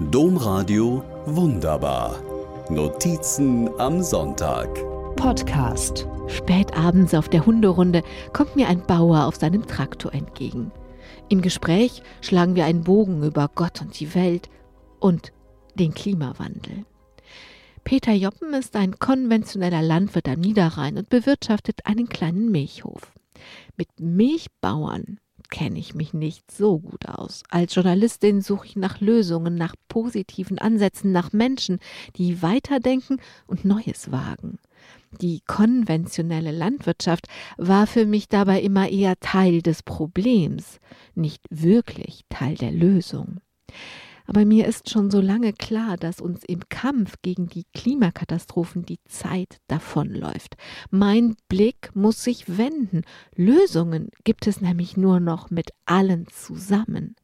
Domradio Wunderbar. Notizen am Sonntag. Podcast. Spät abends auf der Hunderunde kommt mir ein Bauer auf seinem Traktor entgegen. Im Gespräch schlagen wir einen Bogen über Gott und die Welt und den Klimawandel. Peter Joppen ist ein konventioneller Landwirt am Niederrhein und bewirtschaftet einen kleinen Milchhof. Mit Milchbauern kenne ich mich nicht so gut aus. Als Journalistin suche ich nach Lösungen, nach positiven Ansätzen, nach Menschen, die weiterdenken und Neues wagen. Die konventionelle Landwirtschaft war für mich dabei immer eher Teil des Problems, nicht wirklich Teil der Lösung. Aber mir ist schon so lange klar, dass uns im Kampf gegen die Klimakatastrophen die Zeit davonläuft. Mein Blick muss sich wenden. Lösungen gibt es nämlich nur noch mit allen zusammen.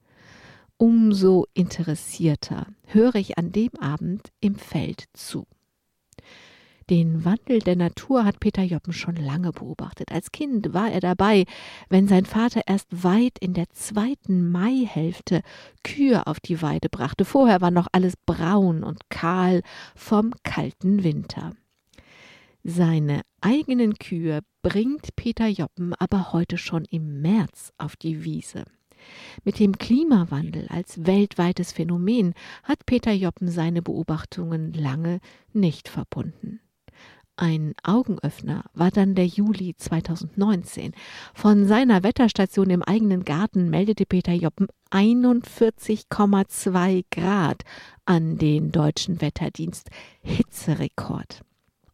Umso interessierter höre ich an dem Abend im Feld zu. Den Wandel der Natur hat Peter Joppen schon lange beobachtet. Als Kind war er dabei, wenn sein Vater erst weit in der zweiten Maihälfte Kühe auf die Weide brachte. Vorher war noch alles braun und kahl vom kalten Winter. Seine eigenen Kühe bringt Peter Joppen aber heute schon im März auf die Wiese. Mit dem Klimawandel als weltweites Phänomen hat Peter Joppen seine Beobachtungen lange nicht verbunden. Ein Augenöffner war dann der Juli 2019. Von seiner Wetterstation im eigenen Garten meldete Peter Joppen 41,2 Grad an den deutschen Wetterdienst. Hitzerekord.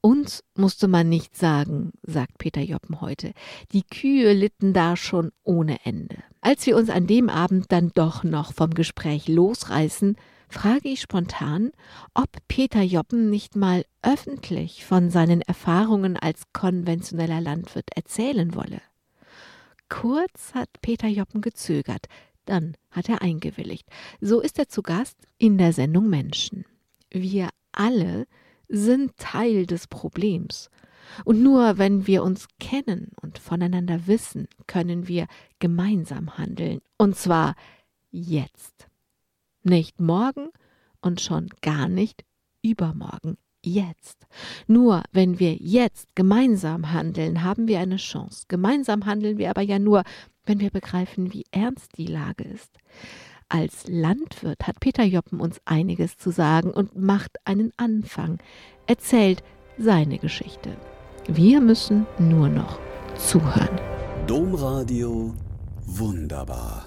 Uns musste man nicht sagen, sagt Peter Joppen heute. Die Kühe litten da schon ohne Ende. Als wir uns an dem Abend dann doch noch vom Gespräch losreißen, frage ich spontan, ob Peter Joppen nicht mal öffentlich von seinen Erfahrungen als konventioneller Landwirt erzählen wolle. Kurz hat Peter Joppen gezögert, dann hat er eingewilligt. So ist er zu Gast in der Sendung Menschen. Wir alle sind Teil des Problems. Und nur wenn wir uns kennen und voneinander wissen, können wir gemeinsam handeln. Und zwar jetzt. Nicht morgen und schon gar nicht übermorgen. Jetzt. Nur wenn wir jetzt gemeinsam handeln, haben wir eine Chance. Gemeinsam handeln wir aber ja nur, wenn wir begreifen, wie ernst die Lage ist. Als Landwirt hat Peter Joppen uns einiges zu sagen und macht einen Anfang, erzählt seine Geschichte. Wir müssen nur noch zuhören. Domradio wunderbar.